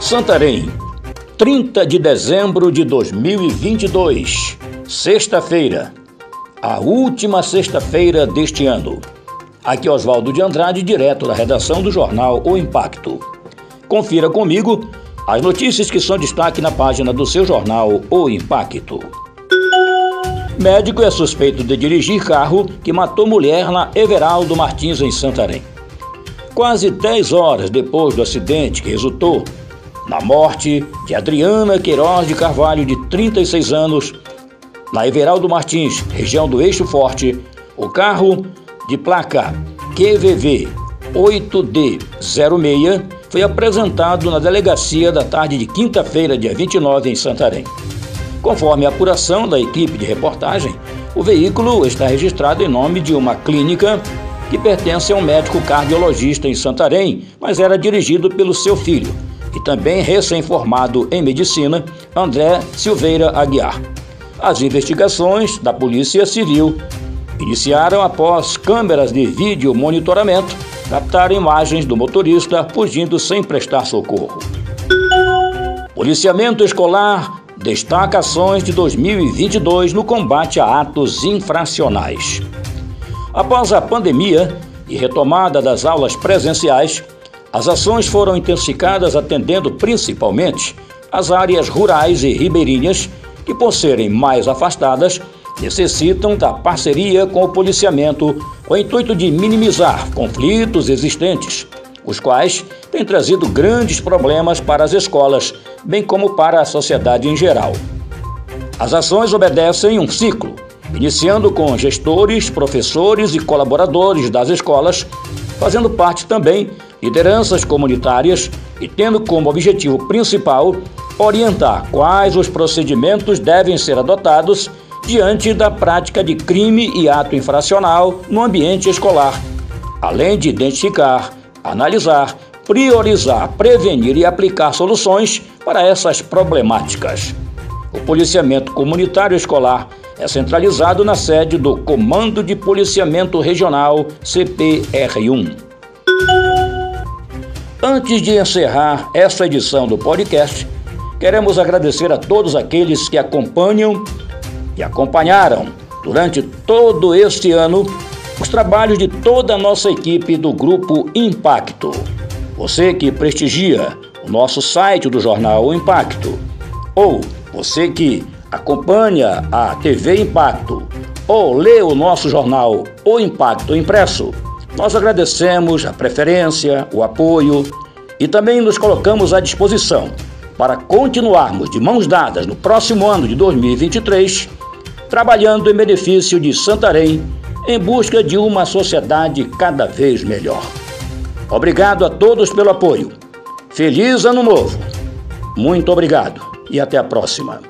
Santarém, 30 de dezembro de 2022, sexta-feira, a última sexta-feira deste ano. Aqui Oswaldo de Andrade, direto da redação do jornal O Impacto. Confira comigo as notícias que são destaque na página do seu jornal O Impacto. Médico é suspeito de dirigir carro que matou mulher na Everaldo Martins, em Santarém. Quase 10 horas depois do acidente que resultou na morte de Adriana Queiroz de Carvalho, de 36 anos, na Everaldo Martins, região do Eixo Forte, o carro de placa QVV 8D06 foi apresentado na delegacia da tarde de quinta-feira, dia 29, em Santarém. Conforme a apuração da equipe de reportagem, o veículo está registrado em nome de uma clínica que pertence a um médico cardiologista em Santarém, mas era dirigido pelo seu filho, e também recém-formado em medicina, André Silveira Aguiar. As investigações da Polícia Civil iniciaram após câmeras de vídeo monitoramento captaram imagens do motorista fugindo sem prestar socorro. Policiamento escolar destaca ações de 2022 no combate a atos infracionais. Após a pandemia e retomada das aulas presenciais, as ações foram intensificadas atendendo principalmente as áreas rurais e ribeirinhas, que, por serem mais afastadas, necessitam da parceria com o policiamento com o intuito de minimizar conflitos existentes, os quais têm trazido grandes problemas para as escolas, bem como para a sociedade em geral. As ações obedecem um ciclo, iniciando com gestores, professores e colaboradores das escolas, fazendo parte também lideranças comunitárias e tendo como objetivo principal orientar quais os procedimentos devem ser adotados diante da prática de crime e ato infracional no ambiente escolar, além de identificar, analisar, priorizar, prevenir e aplicar soluções para essas problemáticas. O policiamento comunitário escolar é centralizado na sede do Comando de Policiamento Regional CPR1. Antes de encerrar essa edição do podcast, queremos agradecer a todos aqueles que acompanham e acompanharam durante todo este ano os trabalhos de toda a nossa equipe do Grupo Impacto. Você que prestigia o nosso site do jornal Impacto, ou você que acompanha a TV Impacto, ou lê o nosso jornal O Impacto Impresso, nós agradecemos a preferência, o apoio e também nos colocamos à disposição para continuarmos de mãos dadas no próximo ano de 2023, trabalhando em benefício de Santarém em busca de uma sociedade cada vez melhor. Obrigado a todos pelo apoio. Feliz Ano Novo! Muito obrigado e até a próxima.